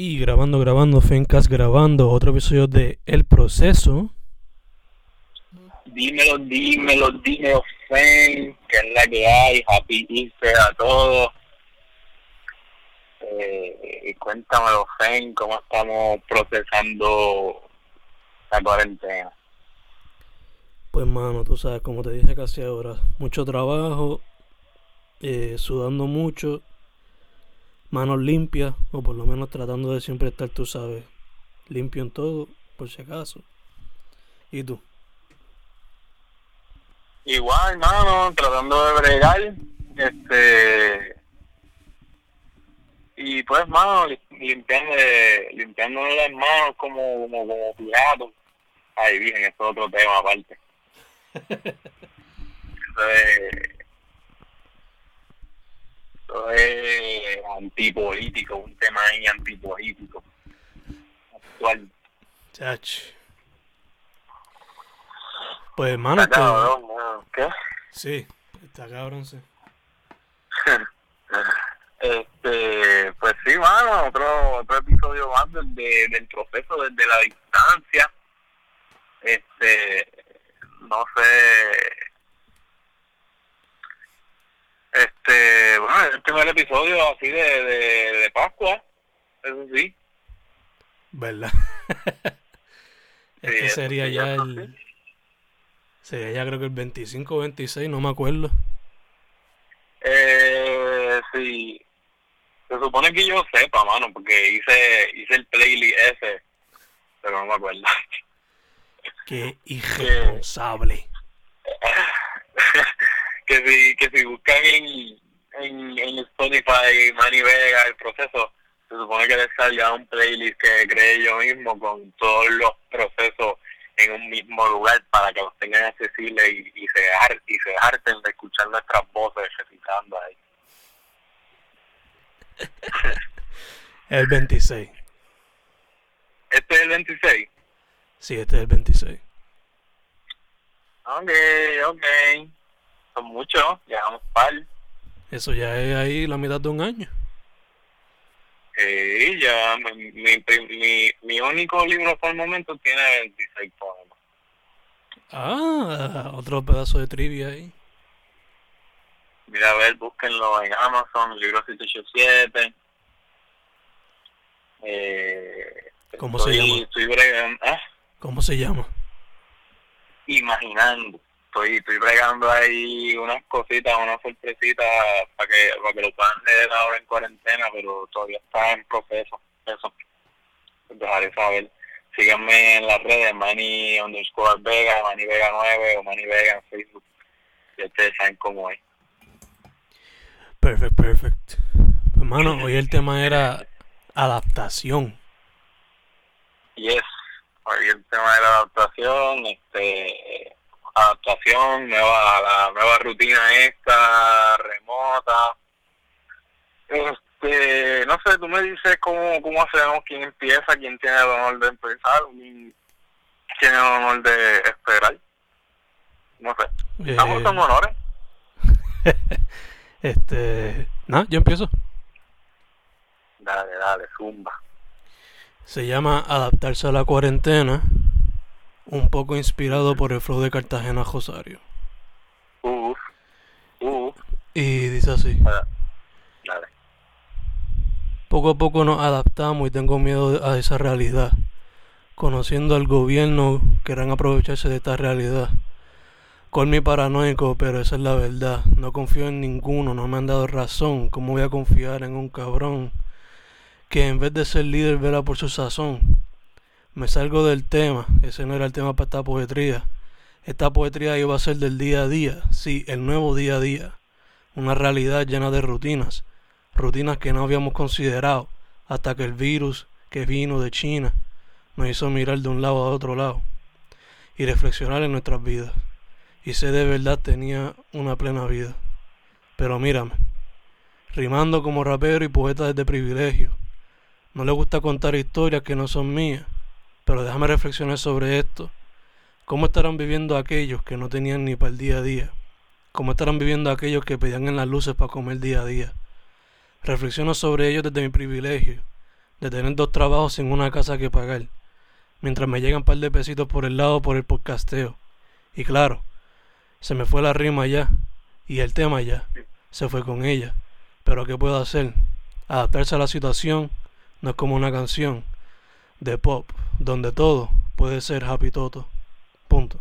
Y grabando, grabando, Fencast grabando otro episodio de El Proceso. Dímelo, dímelo, dímelo, Fen, que es la que hay. Happy Easter a todos. Eh, cuéntamelo, Fen, cómo estamos procesando la cuarentena. Pues, mano, tú sabes, como te dije casi ahora, mucho trabajo, eh, sudando mucho, manos limpias, o por lo menos tratando de siempre estar, tú sabes, limpio en todo, por si acaso. ¿Y tú? Igual, hermano, tratando de bregar, este... Y pues, mano, limpiando, limpiando las manos como, como, como pirata. Ay, bien, eso es otro tema aparte. eso es, eso es antipolítico, un tema ahí antipolítico. Actual. Chach. Pues, hermano, Está cabrón. ¿Qué? sí, está cabrón, sí. Este, pues sí, mano, otro, otro episodio más del, de- del proceso desde la distancia. Este, no sé. Este, bueno, el primer episodio así de, de, de Pascua, eso sí. ¿Verdad? Este sería sí, ya el... Sería ya creo que el 25 o 26, no me acuerdo. Eh, sí. Se supone que yo sepa, mano, porque hice, hice el playlist ese, pero no me acuerdo. Qué irresponsable. que si que si buscan en, en, en Spotify Manny Vega el proceso se supone que les salga un playlist que creé yo mismo con todos los procesos en un mismo lugar para que los tengan accesibles y, y se har- y se harten de escuchar nuestras voces recitando ahí El 26. este es el 26 Sí, este es el 26. ok ok son muchos llevamos par Eso ya es ahí la mitad de un año. Sí, ya mi, mi, mi, mi único libro hasta el momento tiene 26 poemas. Ah, otro pedazo de trivia ahí. Mira, a ver, búsquenlo en Amazon, libro 787. Eh, ¿Cómo se llama? Estoy ¿eh? ¿Cómo se llama? imaginando. Estoy, estoy bregando ahí unas cositas, unas sorpresitas para que, para que lo puedan leer ahora en cuarentena, pero todavía está en proceso. Eso. Dejaré saber. Síganme en las redes, Manny underscore Vega, Manny Vega 9 o Manny Vega en Facebook. Y ustedes saben cómo es. Perfect, perfect. Hermano, hoy el tema era adaptación. Yes. Hoy el tema de la adaptación, este adaptación, nueva, la nueva rutina esta, remota. Este, no sé, tú me dices cómo, cómo hacemos, quién empieza, quién tiene el honor de empezar, quién tiene el honor de esperar. No sé. Eh, Estamos con honores. este, nada, yo empiezo. Dale, dale, zumba. Se llama Adaptarse a la cuarentena, un poco inspirado por el flow de Cartagena Rosario. Y dice así. dale. Poco a poco nos adaptamos y tengo miedo a esa realidad. Conociendo al gobierno, querrán aprovecharse de esta realidad. Con mi paranoico, pero esa es la verdad. No confío en ninguno, no me han dado razón. ¿Cómo voy a confiar en un cabrón que en vez de ser líder vela por su sazón? Me salgo del tema, ese no era el tema para esta poetría. Esta poetría iba a ser del día a día, sí, el nuevo día a día. Una realidad llena de rutinas rutinas que no habíamos considerado hasta que el virus que vino de China nos hizo mirar de un lado a otro lado y reflexionar en nuestras vidas. Y sé de verdad tenía una plena vida. Pero mírame, rimando como rapero y poeta desde privilegio. No le gusta contar historias que no son mías, pero déjame reflexionar sobre esto. ¿Cómo estarán viviendo aquellos que no tenían ni para el día a día? ¿Cómo estarán viviendo aquellos que pedían en las luces para comer día a día? Reflexiono sobre ellos desde mi privilegio, de tener dos trabajos sin una casa que pagar, mientras me llegan un par de pesitos por el lado por el podcasteo. Y claro, se me fue la rima ya, y el tema ya, se fue con ella. Pero ¿qué puedo hacer? Adaptarse a la situación no es como una canción de pop, donde todo puede ser happy toto. Punto.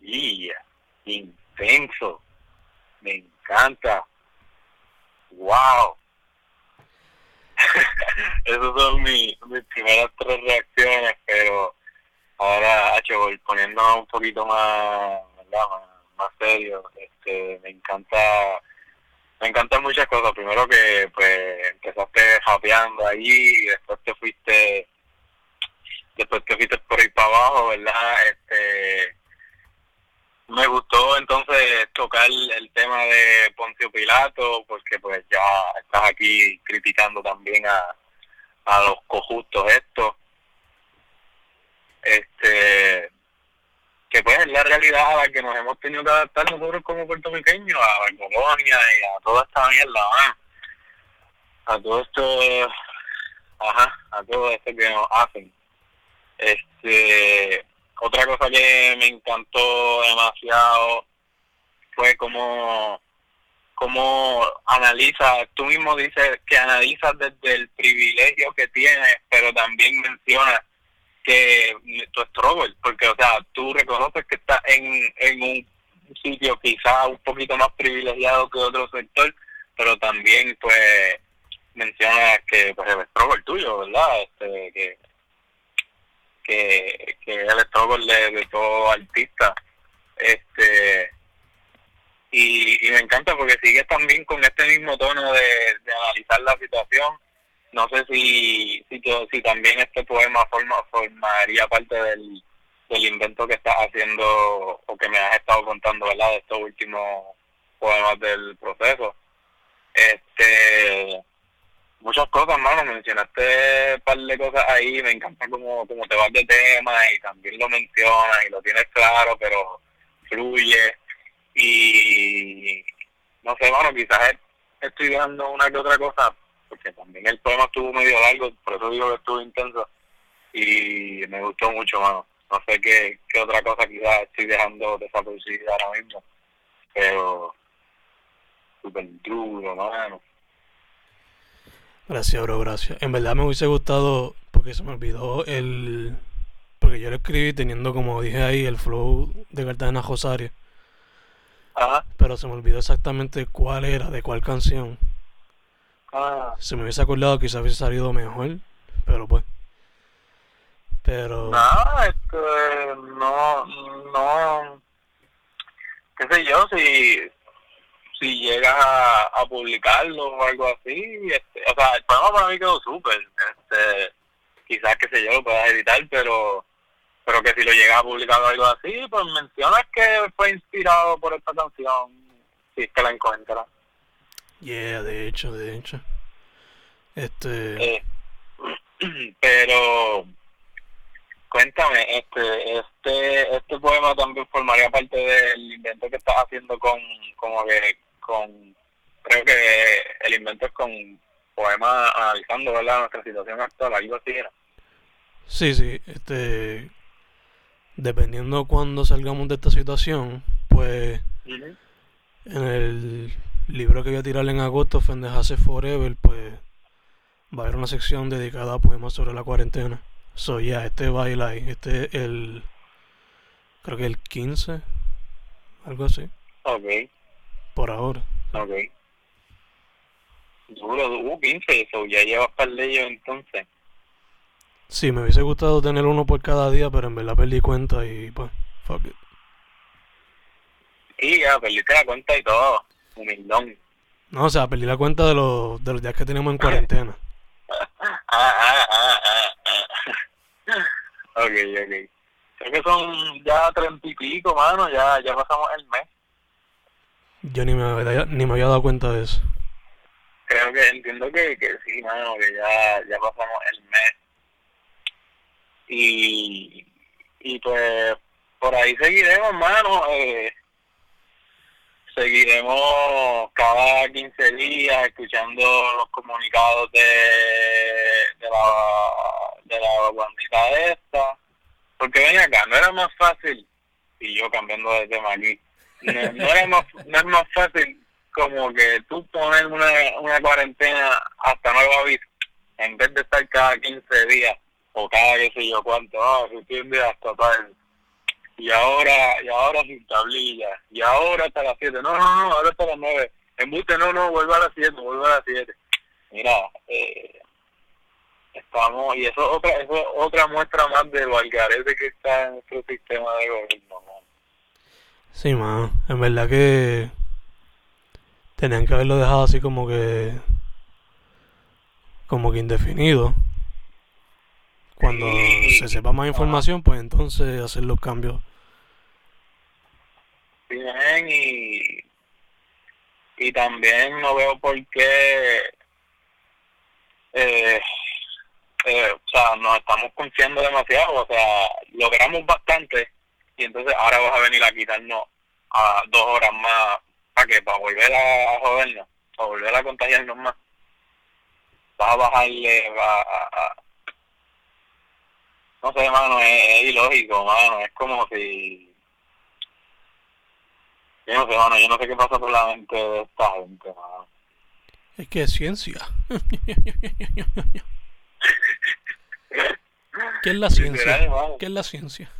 Yeah, intenso. Me encanta. Wow. Esas son mis, primeras tres reacciones, pero ahora, hecho, poniendo un poquito más, más, más serio, este, me encanta me encantan muchas cosas. Primero que pues empezaste japeando ahí y después te fuiste después te fuiste por ahí para abajo, ¿verdad? Este me gustó entonces tocar el tema de Poncio Pilato porque pues ya estás aquí criticando también a, a los cojustos estos este que pues es la realidad a la que nos hemos tenido que adaptar nosotros como puertorriqueños a la colonia y a toda esta mierda a todo esto ajá a todo esto que nos hacen. Este otra cosa que me encantó demasiado fue como como analiza, tú mismo dices que analizas desde el privilegio que tienes, pero también mencionas que tu struggle, porque o sea, tú reconoces que estás en, en un sitio quizá un poquito más privilegiado que otro sector, pero también pues mencionas que pues el struggle tuyo, ¿verdad? Este, que que, que el struggle de, todo artista. Este y, y me encanta porque sigues también con este mismo tono de, de analizar la situación. No sé si si, si también este poema forma, formaría parte del, del invento que estás haciendo o que me has estado contando, ¿verdad? De estos últimos poemas del proceso. Este muchas cosas, mano. Mencionaste un par de cosas ahí. Me encanta cómo, cómo te vas de tema y también lo mencionas y lo tienes claro, pero fluye. Y no sé, mano, quizás estoy dando una que otra cosa, porque también el poema estuvo medio largo, por eso digo que estuvo intenso. Y me gustó mucho, mano. No sé qué, qué otra cosa quizás estoy dejando desapercibida ahora mismo, pero súper duro, mano. Gracias, bro, gracias. En verdad me hubiese gustado, porque se me olvidó el... Porque yo lo escribí teniendo, como dije ahí, el flow de Cartagena Rosario. Ajá. Pero se me olvidó exactamente cuál era, de cuál canción. Ah. Si me hubiese acordado quizás hubiese salido mejor, pero pues. Pero... Nada, este, no, no, qué sé yo, si si llegas a, publicarlo o algo así, este, o sea, el poema para mí quedó súper, este, quizás que sé yo lo puedas editar, pero pero que si lo llegas a publicar o algo así, pues mencionas que fue inspirado por esta canción, si es que la encuentras. Yeah, de hecho, de hecho. Este... Eh, pero cuéntame, este, este, este poema también formaría parte del invento que estás haciendo con, como que con, creo que el invento es con poemas analizando ¿verdad? nuestra situación actual, algo así era. Sí, sí, este, dependiendo cuando salgamos de esta situación, pues en el libro que voy a tirar en agosto, Fendejase Forever, pues va a haber una sección dedicada a poemas sobre la cuarentena. So, ya, yeah, este baila ahí, este es el, creo que el 15, algo así. Ok. Por ahora. Ok. Duro, uh, 15, eso ya llevas para el ello entonces. Sí, me hubiese gustado tener uno por cada día, pero en verdad perdí cuenta y pues, fuck it. Y ya, perdiste la cuenta y todo, humildón. No, o sea, perdí la cuenta de los, de los días que tenemos en cuarentena. ah, ah, ah, ah, ah. ok, ok. Creo que son ya treinta y pico, mano, ya, ya pasamos el mes. Yo ni me, había, ni me había dado cuenta de eso. Creo que entiendo que, que sí, mano, que ya, ya pasamos el mes. Y, y pues por ahí seguiremos, mano. Eh, seguiremos cada 15 días escuchando los comunicados de, de la de la bandita esta. Porque ven acá no era más fácil y yo cambiando de tema aquí no, era más no es más fácil como que tú pones una, una cuarentena hasta nuevo aviso en vez de estar cada 15 días o cada qué sé yo cuánto ah, si hasta tal y ahora, y ahora sin tablilla, y ahora hasta las 7, no, no, no, ahora hasta las 9, embuste, no, no, vuelve a las 7, vuelve a las 7. Mira, eh, estamos, y eso es otra, eso es otra muestra más de lo algarete que está en nuestro sistema de gobierno, man. Sí, man, en verdad que tenían que haberlo dejado así como que, como que indefinido. Cuando se sepa más información, pues entonces hacer los cambios bien y, también no veo por qué eh, eh, o sea, nos estamos confiando demasiado, o sea, logramos bastante y entonces ahora vas a venir a quitarnos a dos horas más, ¿para qué? Para volver a, jodernos, para volver a contagiarnos más. Vas a bajarle, va no sé, mano, es ilógico, mano, es como si yo no sé, mano, yo no sé qué pasa por la mente de esta gente, mano. Es que es ciencia. ¿Qué es la ciencia? ¿Qué es la ciencia?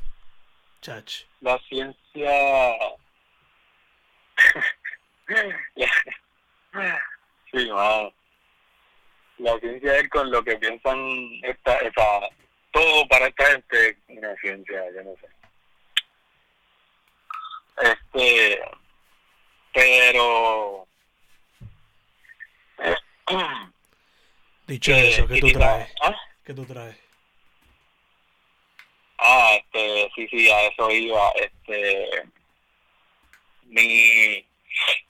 Chach. La ciencia... sí, mano. La ciencia es con lo que piensan esta, esta, todo para esta gente, una ciencia, yo no sé. Este, pero... Dicho eso, ¿qué tú traes? ¿ah? ¿Qué tú traes? Ah, este, sí, sí, a eso iba. Este, mi,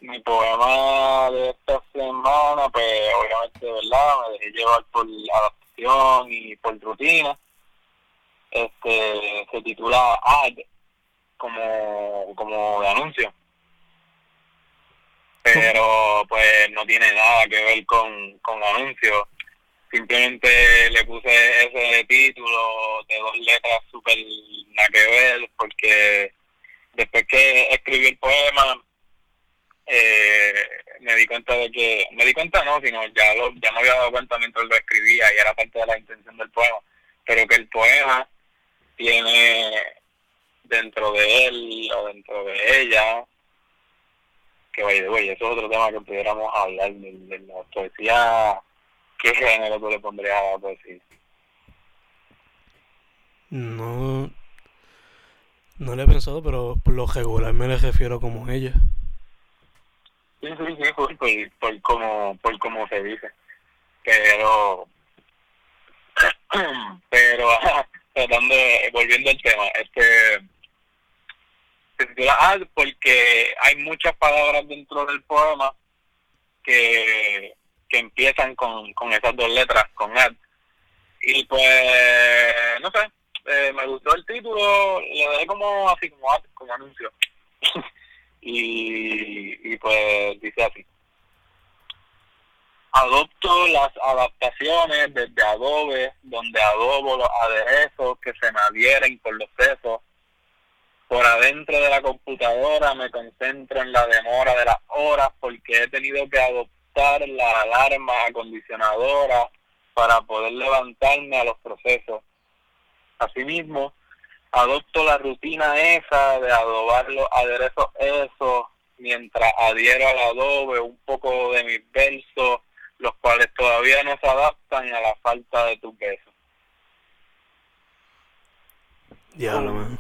mi poema de esta semana, pues obviamente, ¿verdad? Me dejé llevar por adaptación y por rutina. Este, se titula Ad, como, como de anuncio. Pero pues no tiene nada que ver con, con anuncios. Simplemente le puse ese título de dos letras súper nada que ver porque después que escribí el poema eh, me di cuenta de que, me di cuenta no, sino ya lo, ya me había dado cuenta mientras lo escribía y era parte de la intención del poema, pero que el poema tiene dentro de él o dentro de ella, que vaya de güey, eso es otro tema que pudiéramos hablar de, la poesía, ¿qué género tú le pondrías a la poesía? No, no le he pensado, pero por lo regular me le refiero como ella. Sí, sí, sí, por, por, por como, por como se dice. Pero, pero, tratando, volviendo al tema, este, porque hay muchas palabras dentro del poema que, que empiezan con, con esas dos letras, con ad. Y pues, no sé, eh, me gustó el título, le dejé como así, como, anuncio. y, y pues dice así. Adopto las adaptaciones desde Adobe, donde adobo los aderezos que se me adhieren por los sesos por adentro de la computadora me concentro en la demora de las horas porque he tenido que adoptar la alarma acondicionadora para poder levantarme a los procesos. Asimismo, adopto la rutina esa de adobar los aderezos esos mientras adhiero al adobe un poco de mis versos, los cuales todavía no se adaptan a la falta de tu peso. Diablo, man.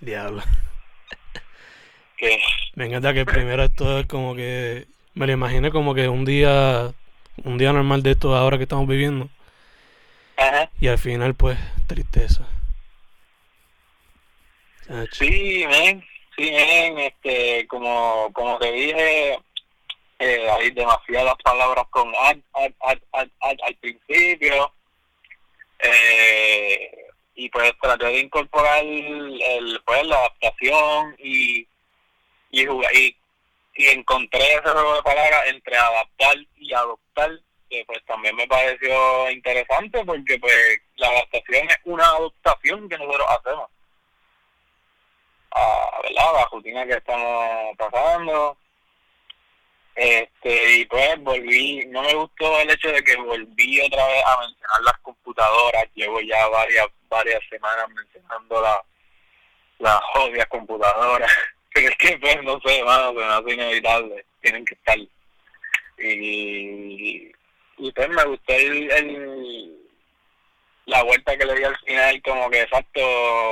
Diablo. ¿Qué? Me encanta que primero esto es como que. Me lo imaginé como que un día. Un día normal de esto ahora que estamos viviendo. Ajá. Y al final, pues, tristeza. Sí, men. Sí, men. Este, como, como te dije, eh, hay demasiadas palabras con ad, ad, ad, ad, ad al principio eh, y pues traté de incorporar el, pues la adaptación y, y, y, y encontré ese juego de palabras entre adaptar y adoptar que pues también me pareció interesante porque pues la adaptación es una adaptación que nosotros hacemos a ¿verdad? la rutina que estamos pasando este y pues volví no me gustó el hecho de que volví otra vez a mencionar las computadoras. Llevo ya varias varias semanas mencionando la las odias computadoras. Pero es que pues no sé mano se me hace inevitable. Tienen que estar. Y y pues me gustó el, la vuelta que le di al final como que exacto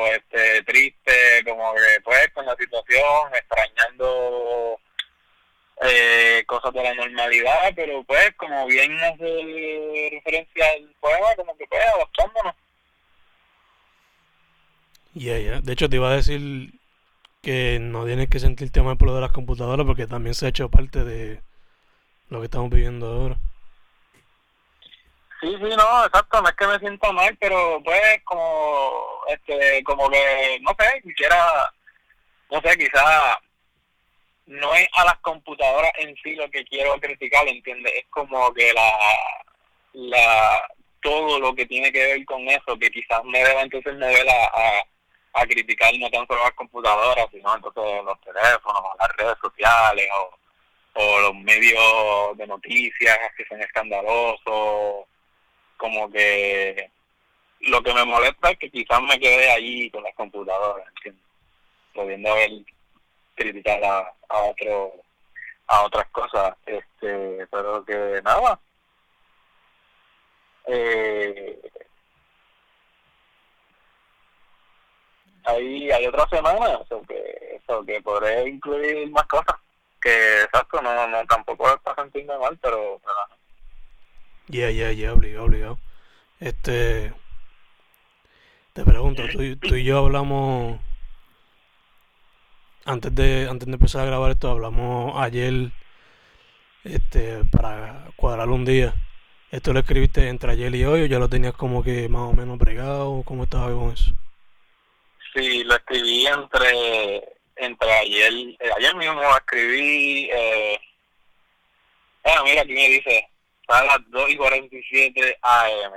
este triste como que pues con la situación extrañando eh, cosas de la normalidad pero pues como bien hace referencia al poema como que pues adaptándonos ya ya. De hecho te iba a decir que no tienes que sentirte mal por lo de las computadoras porque también se ha hecho parte de lo que estamos viviendo ahora. Sí, sí, no, exacto, no es que me siento mal, pero pues como, este, como que, no sé, quisiera, no sé, quizá no es a las computadoras en sí lo que quiero criticar, ¿entiendes? Es como que la, la, todo lo que tiene que ver con eso, que quizás me deba entonces mover a, a, a criticar no tan solo las computadoras, sino entonces los teléfonos, las redes sociales o, o los medios de noticias que son escandalosos como que lo que me molesta es que quizás me quede ahí con las computadoras, ¿entiendes? Pudiendo criticar a, a otro a otras cosas este pero que nada eh, ahí hay otra semana eso que podré incluir más cosas que exacto no no tampoco está sintiendo mal pero, ya, ya, ya, obligado, obligado. Este. Te pregunto, tú, tú, y yo hablamos. Antes de, antes de empezar a grabar esto, hablamos ayer. Este, para cuadrar un día. ¿Esto lo escribiste entre ayer y hoy o ya lo tenías como que más o menos bregado? ¿Cómo estaba con eso? Sí, lo escribí entre, entre ayer. Eh, ayer mismo escribí. Eh, ah, mira, aquí me dice a las 2 y 47 AM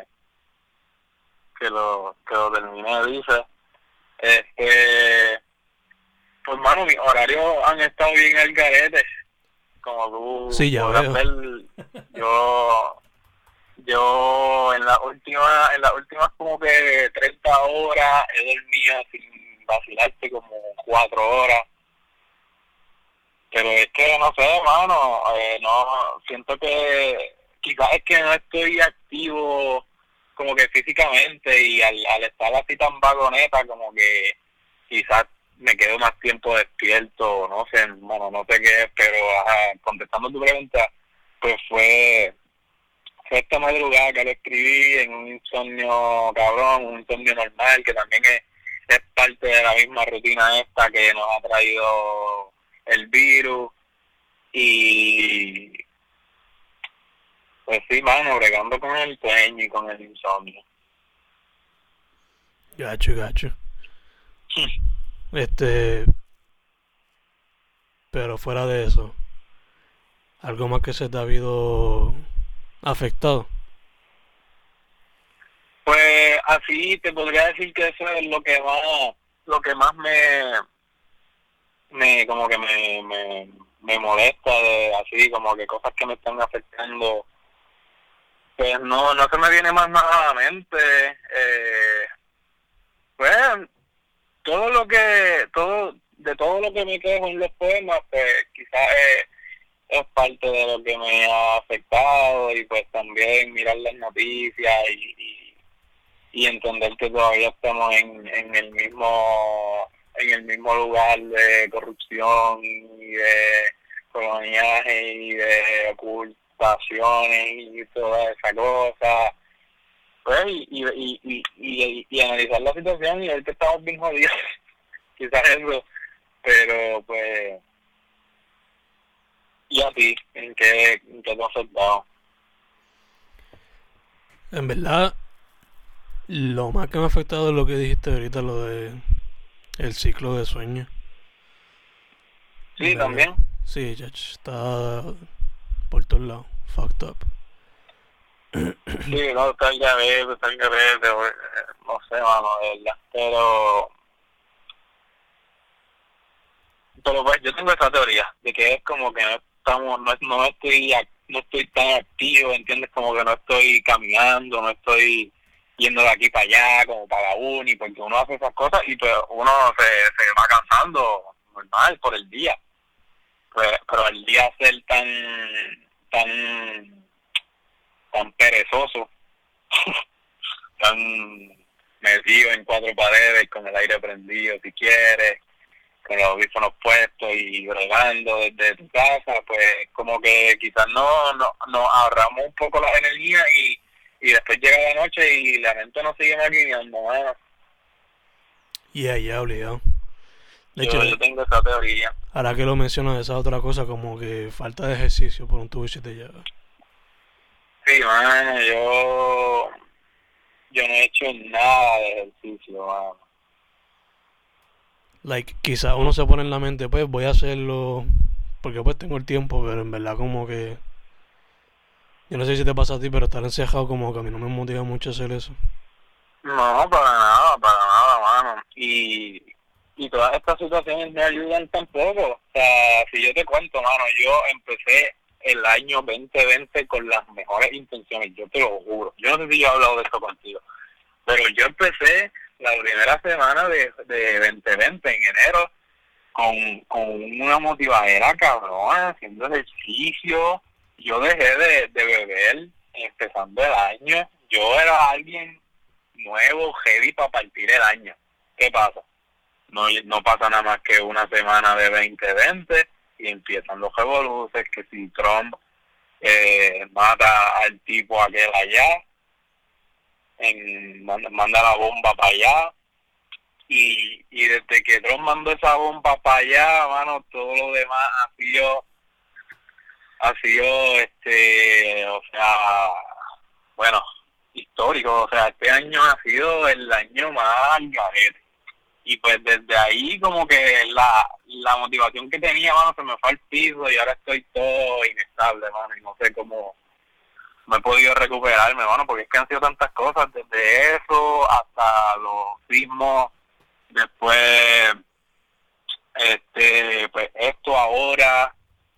que lo, que lo terminé, dice. Este, pues, mano, mis horarios han estado bien al garete. Como tú sí, ya veo. Ver, yo, yo en la última, en las últimas como que 30 horas he dormido sin vacilarte como 4 horas. Pero es que no sé, mano, eh, no, siento que quizás es que no estoy activo como que físicamente y al, al estar así tan vagoneta como que quizás me quedo más tiempo despierto, no sé, bueno, no sé qué, pero contestando tu pregunta, pues fue, fue esta madrugada que lo escribí en un insomnio cabrón, un insomnio normal, que también es, es parte de la misma rutina esta que nos ha traído el virus y pues sí, mano, bregando con el sueño y con el insomnio. Gacho, gacho. Este. Pero fuera de eso, ¿algo más que se te ha habido afectado? Pues así te podría decir que eso es lo que más, lo que más me, me como que me, me, me molesta de así, como que cosas que me están afectando pues no, no se me viene más nada a la mente. Eh, pues todo lo que, todo, de todo lo que me quejo en los poemas, pues quizás es, parte de lo que me ha afectado y pues también mirar las noticias y, y, entender que todavía estamos en, en el mismo en el mismo lugar de corrupción y de coloniaje y de oculto y toda esa cosa. Pues, y, y, y, y, y analizar la situación y ver que estamos bien jodidos. Quizás eso. Pero, pues. ¿Y a ti? ¿En qué, en qué te ha afectado? En verdad, lo más que me ha afectado es lo que dijiste ahorita, lo de el ciclo de sueño. Sí, también. Sí, Judge está por todos lados, fucked up. Sí, no, garete, está el garete, no sé, mano. Pero, pero pues yo tengo esa teoría de que es como que no estamos, no, no estoy, no estoy tan activo, ¿entiendes? Como que no estoy caminando, no estoy yendo de aquí para allá, como para la uni, porque uno hace esas cosas y pues uno se, se va cansando normal por el día. Pues, pero el día ser tan, tan tan perezoso, tan metido en cuatro paredes con el aire prendido si quieres, con los audífonos puestos y bregando desde tu casa, pues como que quizás no, no nos ahorramos un poco la energía y, y después llega la noche y la gente no sigue maquinando nada. Yeah, ya, obligado. De hecho, yo tengo esa teoría. Ahora que lo mencionas, esa otra cosa como que falta de ejercicio por un tubo y te lleva. Sí, yo, yo no he hecho nada de ejercicio, mano. Like, quizás uno se pone en la mente, pues voy a hacerlo porque pues tengo el tiempo, pero en verdad como que... Yo no sé si te pasa a ti, pero estar encejado como que a mí no me motiva mucho hacer eso. No, para nada, para nada, mano. Y, y todas estas situaciones me ayudan tampoco. O sea, si yo te cuento, mano, yo empecé el año 2020 con las mejores intenciones, yo te lo juro. Yo no sé si yo he hablado de esto contigo, pero yo empecé la primera semana de, de 2020, en enero, con, con una motivadera cabrón, haciendo ejercicio. Yo dejé de, de beber empezando el año. Yo era alguien nuevo, heavy para partir el año. ¿Qué pasa? No, no pasa nada más que una semana de 2020 y empiezan los revoluces, que si Trump eh, mata al tipo aquel allá, en, manda, la bomba para allá, y, y desde que Trump mandó esa bomba para allá, mano, todo lo demás ha sido, ha sido, este, o sea, bueno, histórico, o sea, este año ha sido el año más garete y pues desde ahí como que la, la motivación que tenía, mano, se me fue al piso y ahora estoy todo inestable, mano, y no sé cómo me he podido recuperarme, mano, porque es que han sido tantas cosas, desde eso hasta los sismos, después, este, pues esto ahora,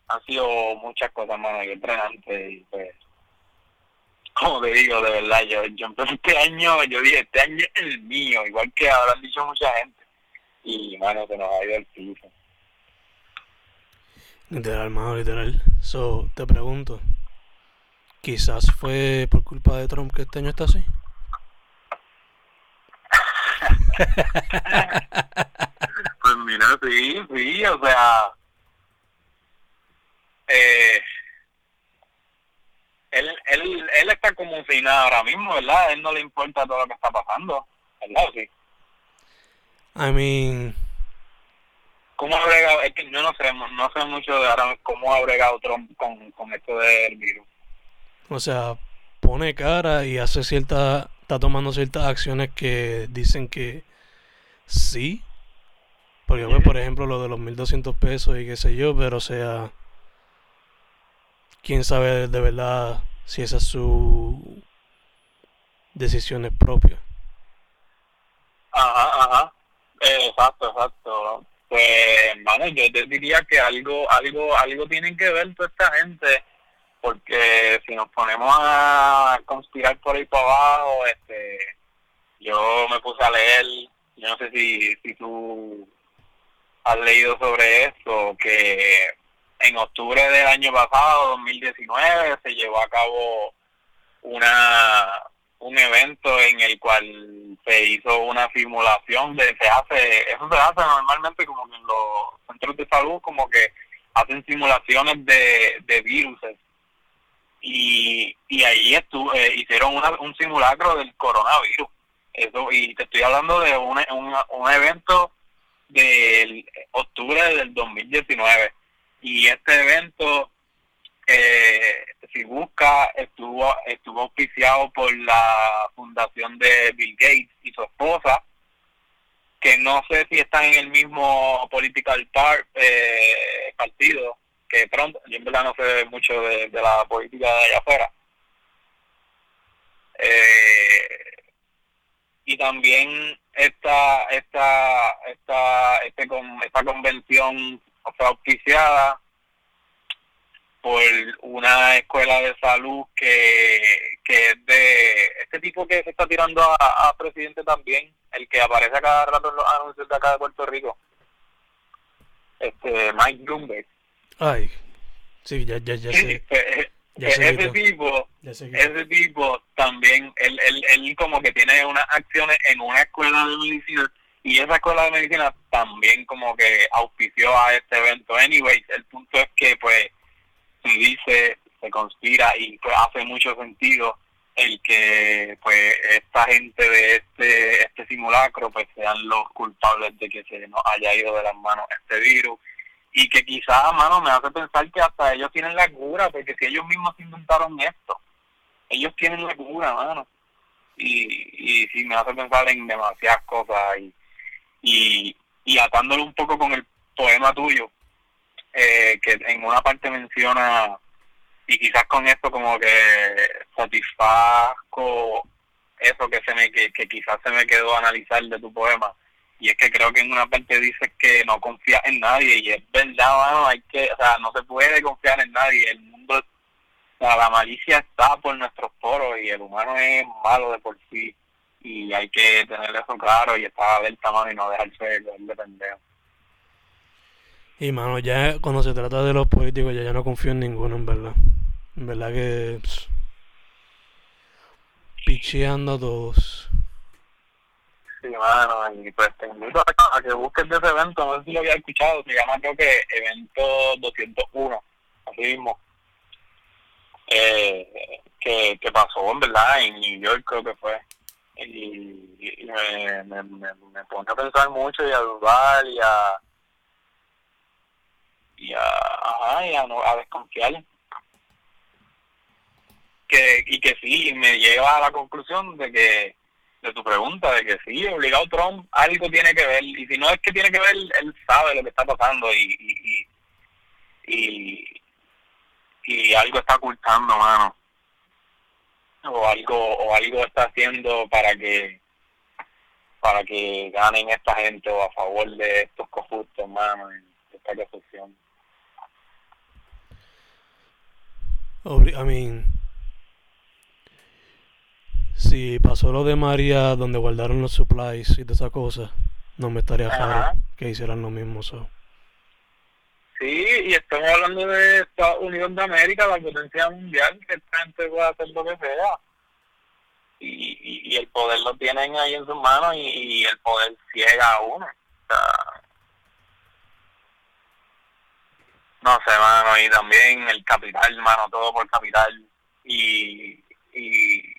han sido muchas cosas, mano, y entrenante, y pues, como te digo, de verdad, yo, yo empecé este año, yo dije, este año es el mío, igual que habrán dicho mucha gente y mano se nos ha ido el piso. Literal, mano, literal. So, te pregunto, quizás fue por culpa de Trump que este año está así. pues mira, sí, sí, o sea, eh, él, él, él está como si nada ahora mismo, ¿verdad? A él no le importa todo lo que está pasando, ¿verdad? Sí. I mean... ¿Cómo ha bregado? Es que yo no sé, no sé mucho de ahora cómo ha bregado Trump con, con esto del virus. O sea, pone cara y hace cierta, está tomando ciertas acciones que dicen que sí. Porque, pues, por ejemplo, lo de los 1200 pesos y qué sé yo, pero o sea, quién sabe de verdad si esa es su decisiones propias. Ajá, ajá. Exacto, exacto. Pues, bueno, yo te diría que algo, algo, algo tienen que ver toda esta gente, porque si nos ponemos a conspirar por ahí para abajo, este, yo me puse a leer, yo no sé si, si tú has leído sobre esto, que en octubre del año pasado, 2019, se llevó a cabo una un evento en el cual se hizo una simulación de se hace eso se hace normalmente como en los centros de salud como que hacen simulaciones de, de virus y, y ahí estuvo, eh, hicieron una, un simulacro del coronavirus. Eso y te estoy hablando de un, un, un evento del octubre del 2019 y este evento eh, si busca, estuvo, estuvo auspiciado por la fundación de Bill Gates y su esposa. que no sé si están en el mismo political par, eh, partido que Trump. Yo en verdad no sé mucho de, la política de allá afuera. Eh, y también esta esta esta este esta convención fue auspiciada por una escuela de salud que, que es de este tipo que se está tirando a, presidente también, el que aparece a cada rato en los anuncios de acá de Puerto Rico, este Mike Bloomberg. Ay, sí, ya, ya, ya sé. ese tipo, ese tipo también, él, él, él como que tiene unas acciones en una escuela de medicina y esa escuela de medicina también como que auspició a este evento. Anyways, el punto es que pues si dice, se conspira y pues hace mucho sentido el que pues esta gente de este este simulacro pues sean los culpables de que se nos haya ido de las manos este virus y que quizás, mano, me hace pensar que hasta ellos tienen la cura, porque si ellos mismos inventaron esto, ellos tienen la cura, mano. Y, y sí, me hace pensar en demasiadas cosas y, y, y atándolo un poco con el poema tuyo, eh, que en una parte menciona, y quizás con esto como que satisfazco eso que se me que, que quizás se me quedó analizar de tu poema, y es que creo que en una parte dices que no confías en nadie y es verdad, mano, hay que, o sea, no se puede confiar en nadie, el mundo, o sea, la malicia está por nuestros poros y el humano es malo de por sí y hay que tener eso claro y estar alerta, mano, y no dejarse de pendejo. Y mano, ya cuando se trata de los políticos, ya, ya no confío en ninguno, en verdad. En verdad que. picheando a todos. Sí, mano, y pues te invito a, que busques de ese evento, no sé si lo había escuchado, se llama creo que Evento 201, así mismo. Eh, que, que pasó, en verdad, en New York creo que fue. Y, me, me, me, me pone a pensar mucho y a dudar y a y a, ajá, y a, no, a desconfiar. Que, y que sí, me lleva a la conclusión de que, de tu pregunta, de que sí, obligado Trump algo tiene que ver, y si no es que tiene que ver, él sabe lo que está pasando y, y, y, y, algo está ocultando, mano. O algo, o algo está haciendo para que para que ganen esta gente o a favor de estos cojustos, mano, en esta construcción. I mean, si pasó lo de María donde guardaron los supplies y de esa cosa, no me estaría raro que hicieran lo mismo. So. Sí, y estamos hablando de Estados Unidos de América, la potencia mundial, que esta gente puede hacer lo que sea. Y, y, el poder lo tienen ahí en sus manos y, y el poder ciega a uno. O sea, No sé, mano, y también el capital, mano, todo por capital. Y, y,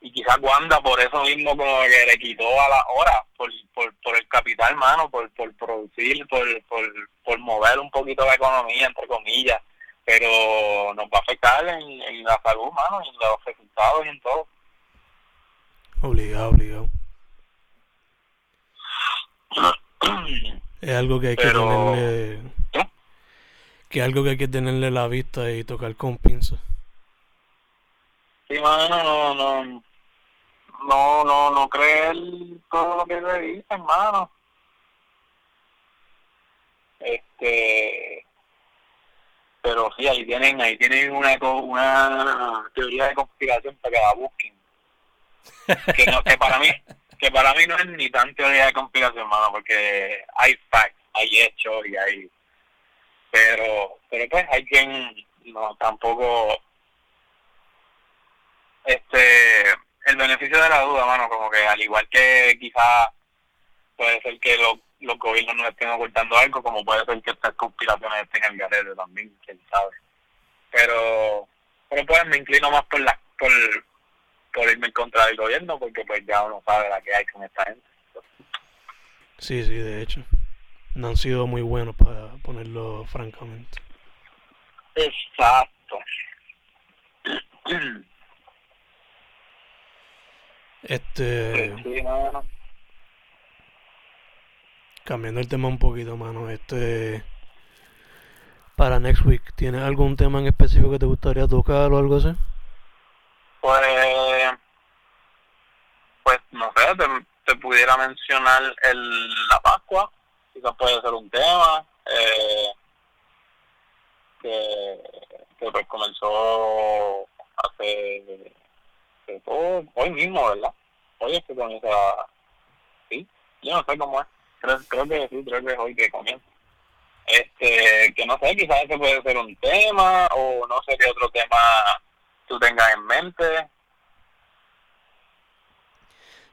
y quizás Wanda por eso mismo como que le quitó a la hora, por, por, por el capital, mano, por, por producir, por, por, por mover un poquito la economía, entre comillas. Pero nos va a afectar en, en la salud, mano, en los resultados y en todo. Obligado, obligado. Es algo que hay que tenerle. Que algo que hay que tenerle la vista y tocar con pinza. Sí, mano, no, no. No, no, no creer todo lo que le dicen, hermano. Este. Pero sí, ahí tienen, ahí tienen una, una teoría de conspiración para que la busquen. Que, no, que para mí, que para mí no es ni tan teoría de conspiración, mano, porque hay facts, hay hechos y hay... Pero, pero pues hay quien no tampoco... Este, el beneficio de la duda, mano, como que al igual que quizás puede ser que los, los gobiernos no estén ocultando algo, como puede ser que estas conspiraciones estén en garete también, quién sabe. Pero, pero pues me inclino más por la, por, por irme en contra del gobierno porque pues ya uno sabe la que hay con esta gente. Sí, sí, de hecho. No han sido muy buenos para ponerlo francamente. Exacto. Este. Sí, no, Cambiando el tema un poquito, mano, este... Para next week, ¿tienes algún tema en específico que te gustaría tocar o algo así? Pues, pues no sé, te, te pudiera mencionar el, la Pascua, quizás puede ser un tema, eh, que, que pues comenzó hace, hace todo, hoy mismo, ¿verdad? Hoy es que comienza, sí, yo no sé cómo es, creo, creo que sí, creo que es hoy que comienza. Este, que no sé, quizás ese puede ser un tema, o no sé qué otro tema tú tengas en mente.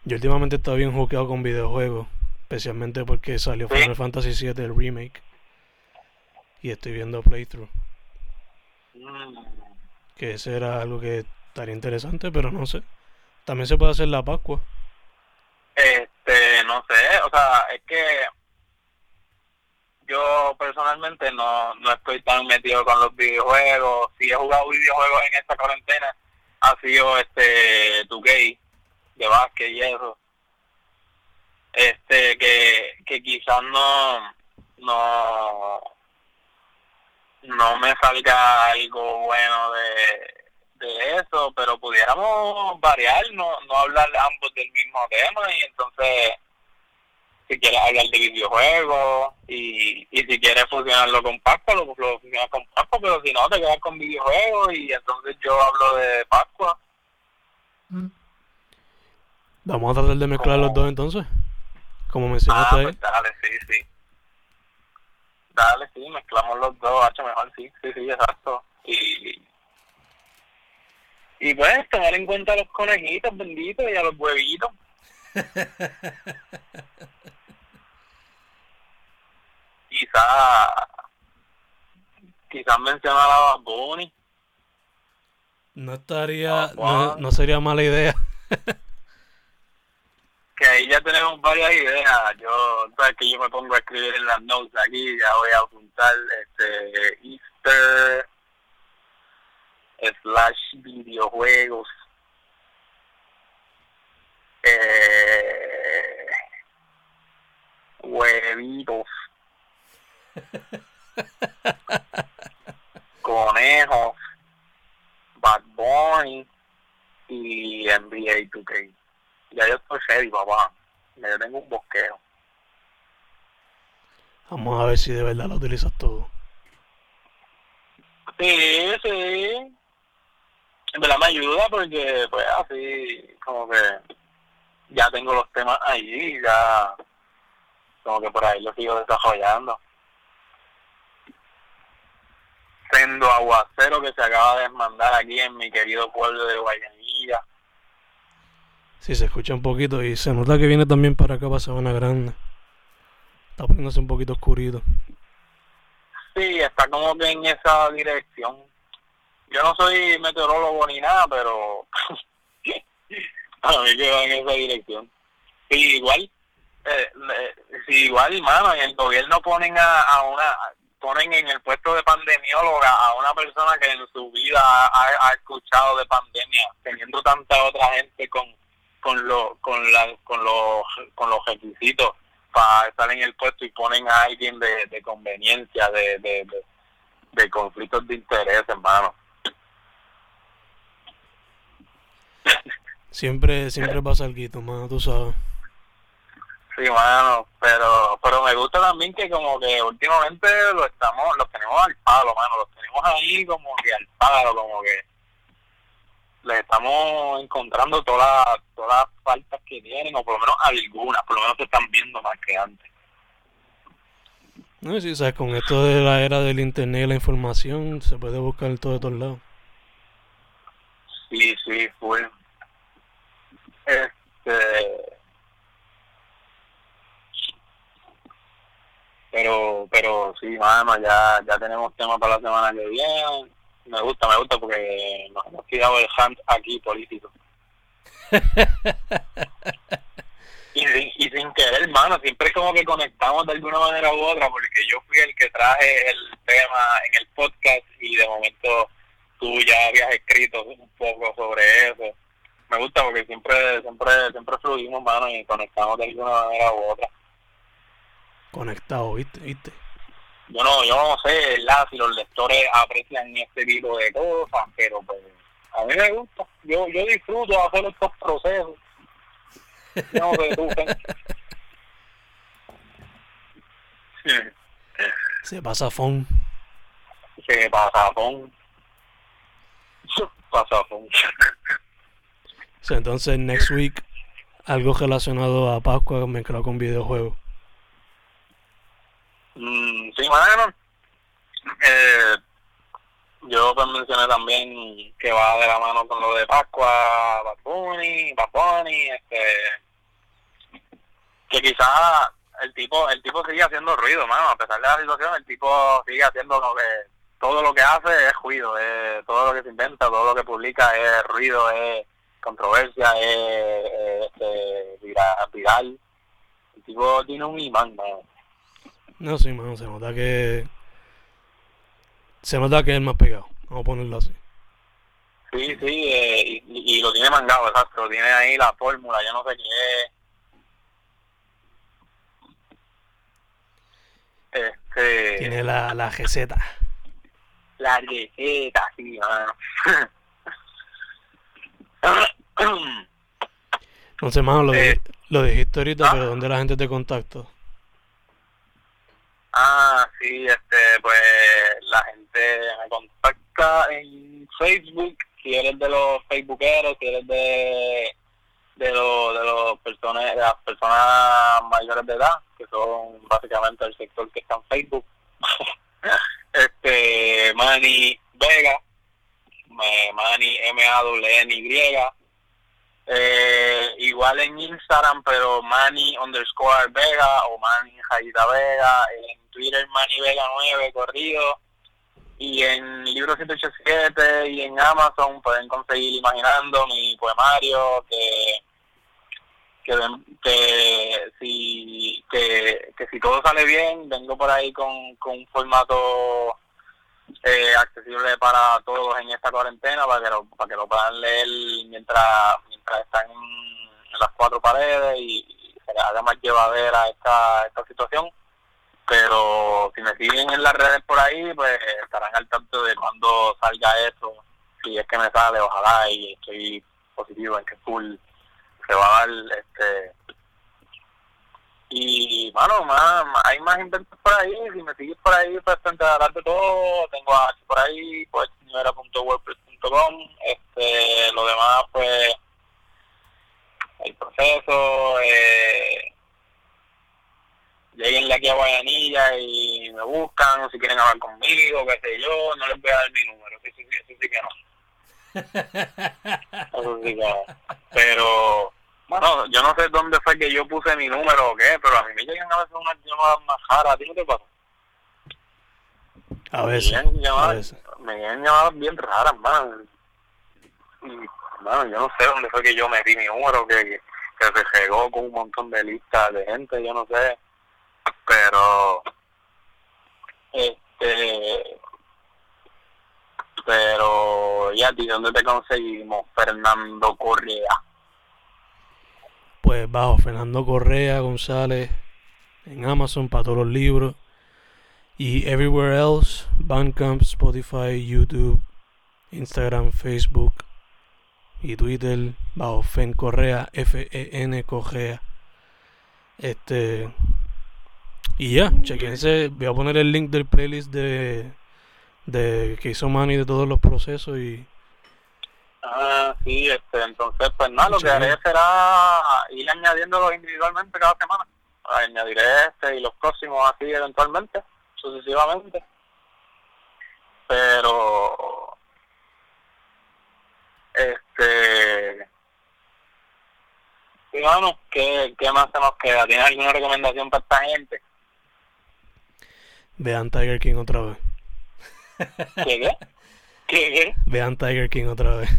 Yo últimamente estaba bien jukeado con videojuegos, especialmente porque salió Sí. Final Fantasy VII el remake. Y estoy viendo playthrough. Mm, Que ese era algo que estaría interesante, pero no sé. También se puede hacer la Pascua. Este, no sé, o sea, es que personalmente no, no estoy tan metido con los videojuegos. Si he jugado videojuegos en esta cuarentena, ha sido este 2K, de básquet y eso. Este, que, que quizás no, no, no me salga algo bueno de, de eso, pero pudiéramos variar, no, no hablar ambos del mismo tema y entonces si quieres hablar de videojuegos y, y si quieres fusionarlo con Pascua, lo, lo fusionas con Pascua, pero si no, te quedas con videojuegos y entonces yo hablo de Pascua. Vamos a tratar de mezclar los dos entonces. Como mencionaste Ah, ahí. pues dale, sí, sí. Dale, sí, mezclamos los dos, hacho mejor, sí, sí, sí, exacto. Y, y pues, tomar en cuenta a los conejitos benditos y a los huevitos. Quizá, quizás mencionar a Bad Bunny. No estaría, Ah, no, no sería mala idea. que ahí ya tenemos varias ideas. Yo, sabes que yo me pongo a escribir en las notes aquí, ya voy a apuntar este Easter slash videojuegos. Eh, huevitos. Conejos. Bad Bunny y NBA 2K. Ya yo estoy ready, papá. Ya yo tengo un bosqueo. Vamos a ver si de verdad lo utilizas todo. Sí, sí. En verdad me ayuda porque, pues, así, como que ya tengo los temas ahí, ya, como que por ahí los sigo desarrollando. Sendo aguacero que se acaba de desmandar aquí en mi querido pueblo de Guayanilla. Sí, se escucha un poquito y se nota que viene también para acá, para Sabana Grande. Está poniéndose un poquito oscurito. Sí, está como que en esa dirección. Yo no soy meteorólogo ni nada, pero a mí que va en esa dirección. Sí, igual, eh, eh, sí, igual, mano, en el gobierno ponen a, a una, ponen en el puesto de pandemióloga a una persona que en su vida ha, ha escuchado de pandemia, teniendo tanta otra gente con con lo, con la, con los con los requisitos para estar en el puesto y ponen a alguien de, conveniencia, de, de conflictos de interés, hermano. Siempre, siempre pasa algo, mano, tú sabes. Sí, mano, pero pero me gusta también que como que últimamente lo estamos, los tenemos al palo, mano, los tenemos ahí como que al palo, como que les estamos encontrando todas las, todas las faltas que tienen, o por lo menos algunas, por lo menos se están viendo más que antes. No, sí, sabes, con esto de la era del internet y la información, se puede buscar todo de todos lados. Sí, sí, full. Este. Pero, pero sí, mano, ya, ya tenemos tema para la semana que viene. Me gusta, me gusta porque nos hemos tirado el hunt aquí político. y, sin, y sin querer, hermano, siempre como que conectamos de alguna manera u otra, porque yo fui el que traje el tema en el podcast y de momento tú ya habías escrito un poco sobre eso. Me gusta porque siempre siempre siempre fluimos, mano, y conectamos de alguna manera u otra. conectado, ¿viste? ¿viste? Yo no, yo no sé, ¿verdad? Si los lectores aprecian este tipo de cosas, pero pues a mí me gusta. Yo, yo disfruto hacer estos procesos. No sé, tú, Se pasa phone. Se pasa phone. Pasa phone. entonces, next week, algo relacionado a Pascua mezclado con videojuegos. Mm, sí, bueno. Eh, yo pues mencioné también que va de la mano con lo de Pascua, Bad Bunny, este, que quizás el tipo, el tipo sigue haciendo ruido, mano, a pesar de la situación, el tipo sigue haciendo lo que, todo lo que hace es ruido, es, todo lo que se inventa, todo lo que publica es ruido, es controversia, es, este, viral, el tipo tiene un imán, mano. No, sí, mano, se nota que se nota que es más pegado, vamos a ponerlo así. Sí, sí, eh, y, y, lo tiene mangado, exacto, tiene ahí la fórmula, yo no sé qué Este... Tiene la, la receta. La receta, sí, mano. Entonces, mano, lo, eh, lo dijiste ahorita, ¿ah? pero ¿dónde la gente te contacta? Ah, sí, este, pues la gente me contacta en Facebook, si eres de los facebookeros, si eres de de los de los personas de las personas mayores de edad que son básicamente el sector que está en Facebook. Este Manny Vega Manny M A W N Y eh, igual en Instagram pero Manny underscore Vega o Manny Jaita Vega. En Twitter Manny Vega 9 corrido. Y en Libro 187 y en Amazon pueden conseguir Imaginando mi poemario que que, si que, si todo sale bien vengo por ahí con, con un formato eh, accesible para todos en esta cuarentena para que lo, para que lo puedan leer mientras mientras están en, las cuatro paredes y, se les haga más llevadera esta esta situación. Pero si me siguen en las redes por ahí pues estarán al tanto de cuando salga eso si es que me sale ojalá y estoy positivo en que full se va a dar este y bueno más, hay más inventos por ahí. Si me sigues por ahí pues te enterarás de todo. Tengo a por ahí pues com. Este lo demás pues el proceso eh, lleguenle aquí a Guayanilla y me buscan si quieren hablar conmigo qué sé yo no les voy a dar mi número. Eso sí, eso sí que no. Eso sí que no. Pero bueno, yo no sé dónde fue que yo puse mi número o qué, pero a mí me llegan a veces unas llamadas más raras. ¿A ti no te pasa? A veces. Me llamadas, Me llegan llamadas bien raras, man. Y, bueno, yo no sé dónde fue que yo metí mi número, que, que, se llegó con un montón de listas de gente, yo no sé. Pero, este, pero, ¿y dónde te conseguimos? Fernando Correa pues bajo Fernando Correa González en Amazon para todos los libros. Y everywhere else Bandcamp, Spotify, YouTube, Instagram, Facebook y Twitter bajo Fen Correa F E N Correa. Este y ya chequense voy a poner el link del playlist de de que hizo Manny de todos los procesos y Ah, sí, este, entonces, pues nada, lo que haré será ir añadiéndolos individualmente cada semana. Añadiré este y los próximos así eventualmente, sucesivamente. Pero, este, bueno, ¿qué, ¿qué más se nos queda? ¿Tienes alguna recomendación para esta gente? Vean Tiger King otra vez. ¿Qué qué? ¿Qué qué? Vean Tiger King otra vez.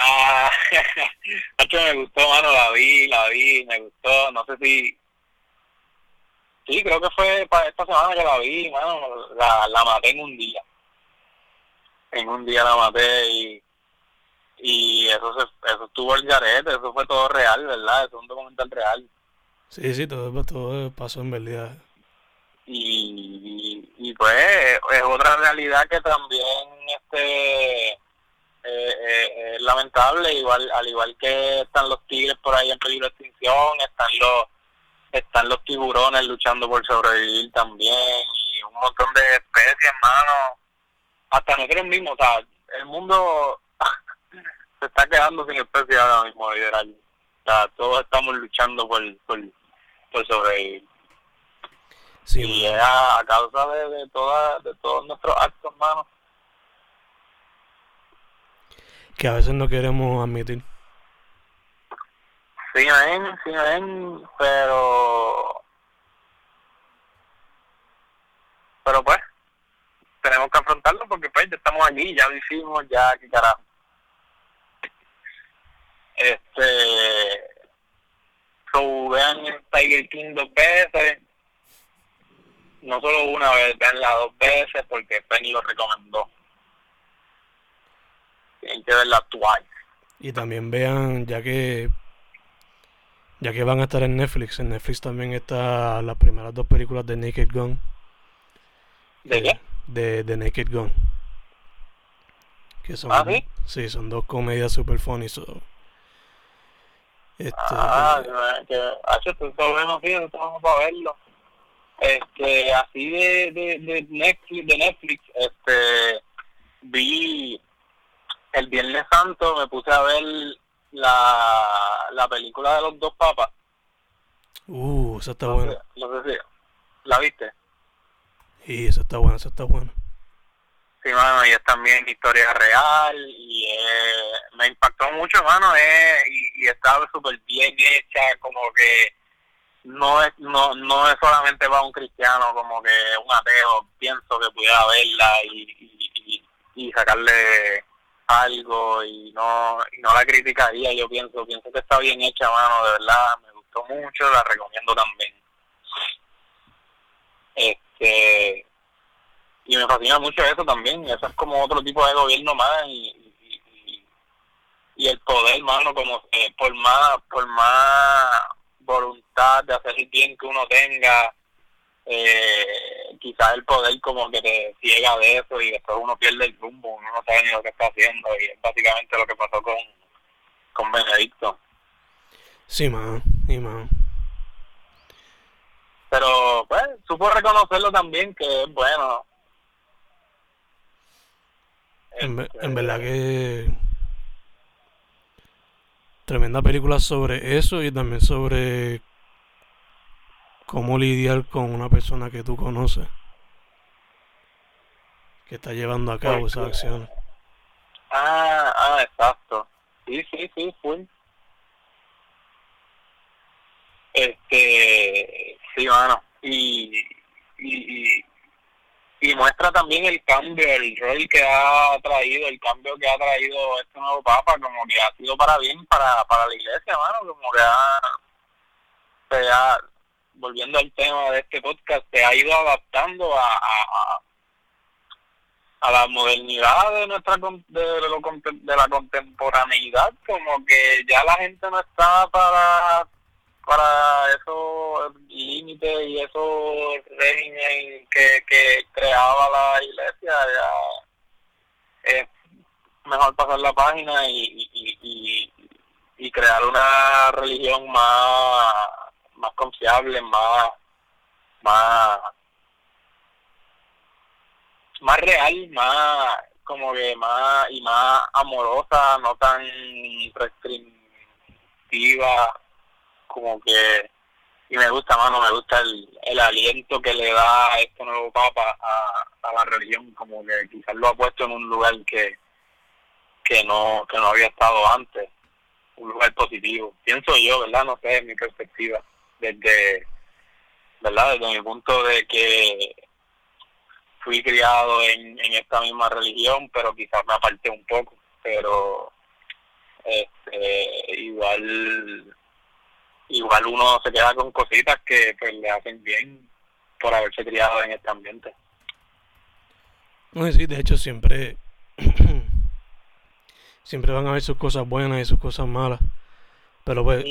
Ah, me gustó, mano, la vi, la vi, me gustó, no sé si... Sí, creo que fue para esta semana que la vi, mano, la, la maté en un día. En un día la maté y y eso se, eso estuvo el garete, eso fue todo real, ¿verdad? Eso es un documental real. Sí, sí, todo, todo pasó en verdad. Y, y, pues es otra realidad que también este eh, eh, es lamentable, igual al igual que están los tigres por ahí en peligro de extinción, están los están los tiburones luchando por sobrevivir también y un montón de especies, hermano. Hasta nosotros mismos, o sea, el mundo se está quedando sin especies ahora mismo, literal. O sea, todos estamos luchando por, por, por sobrevivir. Sí, y es a, a causa de, de, toda, de todos nuestros actos, hermano. Que a veces no queremos admitir. Sí, ven, sí, ven, pero... Pero pues, tenemos que afrontarlo porque pues ya estamos aquí, ya lo hicimos, ya, qué carajo. Este... So, vean Tiger King dos veces. No solo una vez, veanla dos veces porque Penny lo recomendó. Tienen que verla twice. Y también vean, ya que ya que van a estar en Netflix, en Netflix también está las primeras dos películas de Naked Gun. ¿De qué? De, de Naked Gun. Que son, ¿Ah, sí? sí, son dos comedias super funny. So. Este, Ah, que, sí, estamos para verlo. Este, así de, de, de Netflix, de Netflix, este, vi el Viernes Santo, me puse a ver la, la película de los dos papas. uh, esa está No buena. sé- no sé si, ¿la viste? Y esa está buena, esa está buena. Sí, mano, y es también historia real y eh, me impactó mucho, mano, eh, y, y está súper bien hecha, como que no es no no es solamente para un cristiano, como que un ateo pienso que pudiera verla y, y, y, y sacarle algo y no y no la criticaría, yo pienso pienso que está bien hecha, mano, de verdad, me gustó mucho, la recomiendo también. Este y me fascina mucho eso también eso es como otro tipo de gobierno más y, y, y- el poder mano como que por más por más voluntad de hacer el bien que uno tenga eh, quizás el poder como que te ciega de eso y después uno pierde el rumbo uno no sabe ni lo que está haciendo y es básicamente lo que pasó con con Benedicto Sí, man. Sí, man. pero pues supo reconocerlo también que es bueno En, Este, en verdad que. Tremenda película sobre eso y también sobre cómo lidiar con una persona que tú conoces que está llevando a cabo esas acciones. Ah, ah, exacto. Sí, sí, sí, full. Este, sí, mano. Y, y, y, y muestra también el cambio, el rol que ha traído, el cambio que ha traído este nuevo Papa, como que ha sido para bien para, para la iglesia, mano, como que ha, se ha, volviendo al tema de este podcast, se ha ido adaptando a, a, a la modernidad de nuestra de, lo de la contemporaneidad como que ya la gente no está para para esos límites y esos regímenes que, que creaba la iglesia ya es mejor pasar la página y, y, y- y crear una religión más más confiable más más más real, más como que más y más amorosa, no tan restrictiva, como que y me gusta mano, me gusta el, el aliento que le da a este nuevo papa a, a la religión, como que quizás lo ha puesto en un lugar que que no que no había estado antes, un lugar positivo. Pienso yo, ¿verdad? No sé, mi perspectiva, desde, ¿verdad? Desde mi punto de que fui criado en, en esta misma religión, pero quizás me aparté un poco, pero este, igual igual uno se queda con cositas que pues le hacen bien por haberse criado en este ambiente. No, y sí, de hecho siempre siempre van a haber sus cosas buenas y sus cosas malas. Pero pues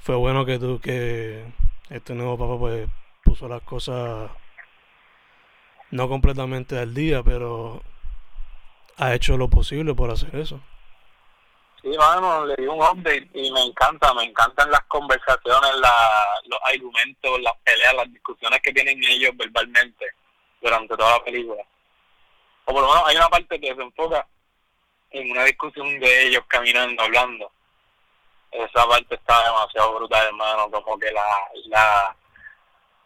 fue bueno que tú, que este nuevo papá pues puso las cosas no completamente al día, pero ha hecho lo posible por hacer eso. Sí, mano, le di un update y me encanta, me encantan las conversaciones, la, los argumentos, las peleas, las discusiones que tienen ellos verbalmente durante toda la película. O por lo menos hay una parte que se enfoca en una discusión de ellos caminando, hablando. Esa parte está demasiado brutal, hermano, como que la, la,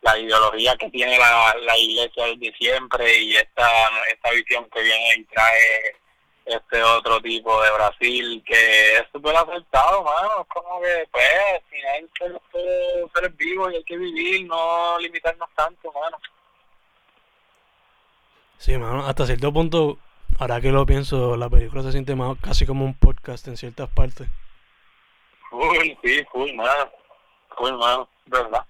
la ideología que tiene la, la iglesia desde siempre y esta, esta visión que viene y trae este otro tipo de Brasil que es súper aceptado, mano. Es como que, pues, al final somos todos seres vivos y hay que vivir, no limitarnos tanto, mano. Sí, mano, hasta cierto punto, ahora que lo pienso, la película se siente más casi como un podcast en ciertas partes. Full, sí, full, mano. Full, mano, verdad.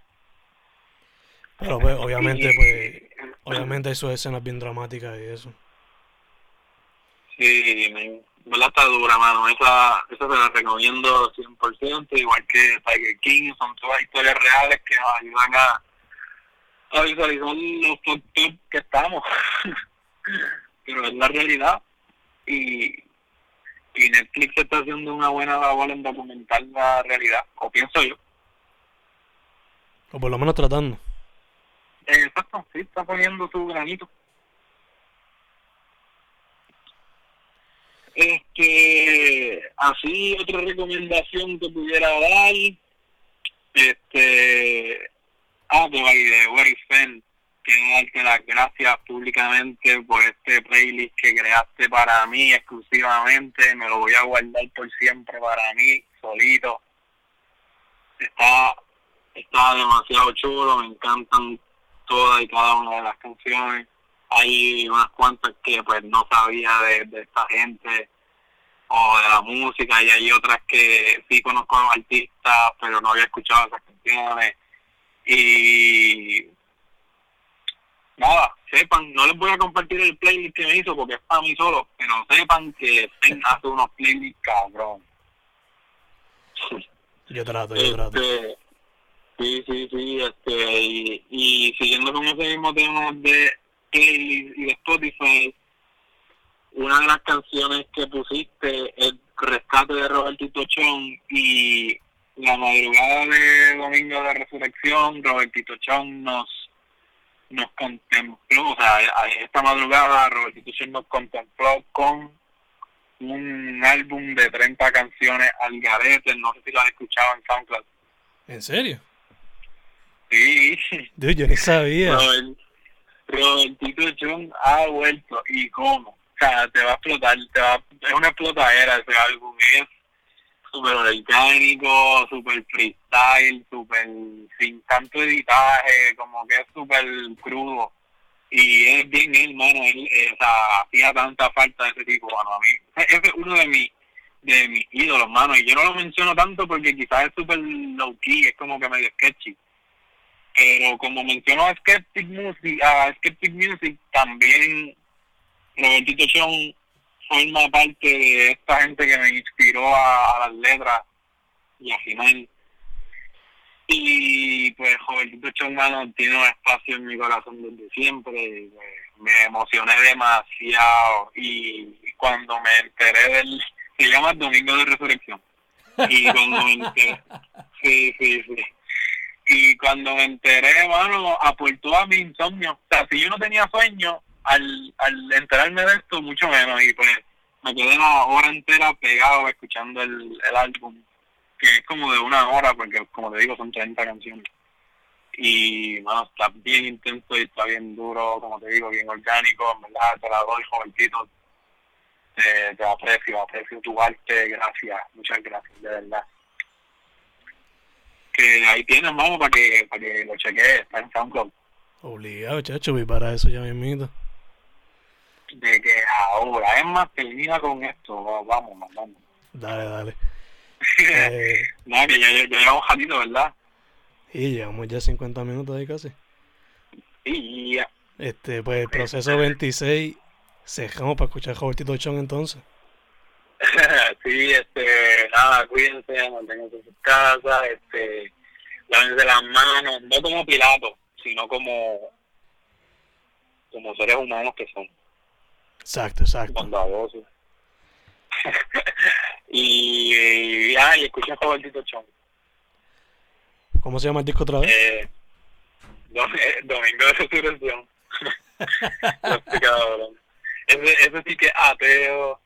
Pero pues, obviamente, pues, obviamente eso es escenas bien dramáticas y eso. Sí, me, ¿verdad? Está dura, mano. Esa, esa se la recomiendo 100%, igual que Tiger King. Son todas historias reales que nos ayudan a, a visualizar los top que estamos. Pero es la realidad. Y, y Netflix está haciendo una buena labor en documentar la realidad, o pienso yo. O por lo menos tratando. Exacto, sí, está poniendo su granito. Este, así otra recomendación que pudiera dar, este, ah, de way, Fen, quiero darte las gracias públicamente por este playlist que creaste para mí exclusivamente, me lo voy a guardar por siempre para mí, solito. Está, está demasiado chulo, me encantan todas y cada una de las canciones. Hay unas cuantas que pues no sabía de, de esta gente o de la música y hay otras que sí conozco a los artistas pero no había escuchado esas canciones. Y sepan, no les voy a compartir el playlist que me hizo porque es para mí solo, pero sepan que Pen hace unos playlists cabrón. Yo trato, yo trato. Este, sí, sí, sí, este, y, y siguiendo con ese mismo tema de playlist y de Spotify, una de las canciones que pusiste es Rescate de Robertito Chong y la madrugada de Domingo de Resurrección, Robertito Chong nos nos contempló, o sea, esta madrugada Robertito Chong nos contempló con un álbum de 30 canciones al garete, no sé si lo has escuchado en SoundCloud. ¿En serio? Sí. Dude, yo ni sabía. Robert, Robertito ha vuelto y cómo. O sea, te va a explotar, te va, es una explotadera ese álbum, es súper orgánico, súper freestyle, súper sin tanto editaje, como que es súper crudo. Y es bien él, mano, él, eh, o sea, hacía tanta falta de ese tipo, mano, a mí. Es uno de mis de mis ídolos, mano, y yo no lo menciono tanto porque quizás es súper low key, es como que medio sketchy pero como mencionó a Skeptic Music, a Skeptic Music también Robertito Chong forma parte de esta gente que me inspiró a, a las letras y a Jimán. Y pues Robertito Chong mano, tiene un espacio en mi corazón desde siempre. Y, pues, me emocioné demasiado y cuando me enteré del... Se llama Domingo de Resurrección. Y cuando me enteré... Sí, sí, sí y cuando me enteré, mano, aportó a mi insomnio. O sea, si yo no tenía sueño, al, al enterarme de esto, mucho menos. Y pues me quedé una hora entera pegado escuchando el, el álbum, que es como de una hora, porque como te digo, son 30 canciones. Y, mano, está bien intenso y está bien duro, como te digo, bien orgánico. En verdad, te la doy, jovencito. Te, aprecio, aprecio tu arte. Gracias, muchas gracias, de verdad que ahí tienes, vamos, para que, para que lo chequees, está en SoundCloud. Obligado, chacho, y para eso ya me invito. De que ahora, es más, termina con esto, vamos, vamos. Dale, dale. eh, Nada, que ya, ya, ya llevamos ratito, ¿verdad? Y llevamos ya 50 minutos ahí casi. Y ya. Este, pues el proceso 26, cerramos para escuchar Robertito Chong entonces. sí, este, nada, nada, cuídense, manténganse en sus casas, este, lávense las manos, no como Pilato, sino como, como seres humanos que son. Exacto, exacto. Bondadosos. y, y, ah, y Robertito Chong. ¿Cómo se llama el disco otra vez? Eh, eh, Domingo de Resurrección. Ese, ese sí que es ateo.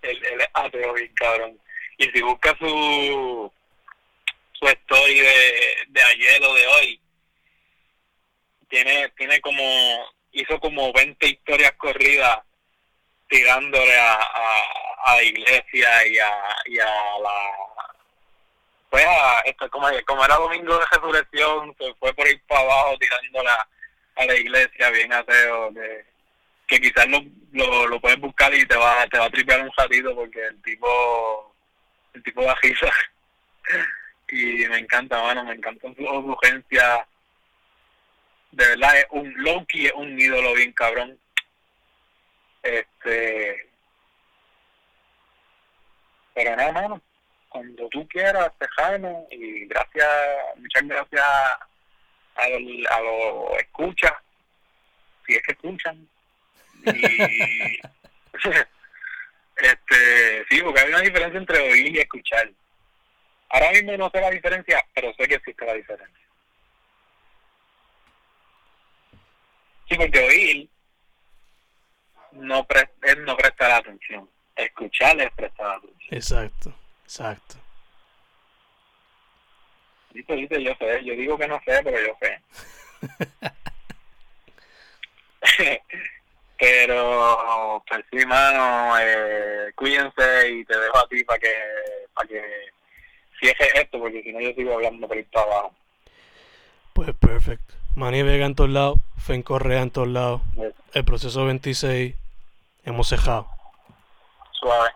Él, él es ateo, bien cabrón. Y si busca su su story de, de ayer o de hoy, tiene tiene como, hizo como 20 historias corridas tirándole a, a, a la iglesia y a, y a la pues a, esto, como, como era domingo de resurrección, se fue por ir para abajo tirándola a la iglesia bien ateo, de, que quizás lo, lo, lo puedes buscar y te va, te va a tripear un ratito porque el tipo, el tipo da risa. y me encanta, mano, me encanta su urgencia. De verdad, es un Loki, es un ídolo bien cabrón. Este. Pero nada, mano cuando tú quieras, Tejano, y gracias, muchas gracias a los a lo escuchas, si es que escuchan. Y este sí, porque hay una diferencia entre oír y escuchar. Ahora mismo no sé la diferencia, pero sé que existe la diferencia. Sí, porque oír no pre es no prestar atención. Escuchar es prestar atención. Exacto, exacto. Dice, dice, yo sé, yo digo que no sé, pero yo sé. pero, pues sí, mano, eh, cuídense y te dejo a ti para que, para que cierres esto, porque si no yo sigo hablando por ir para abajo. Pues perfecto. Manny Vega en todos lados, Fen Correa en todos lados. El proceso 26, hemos cejado. Suave.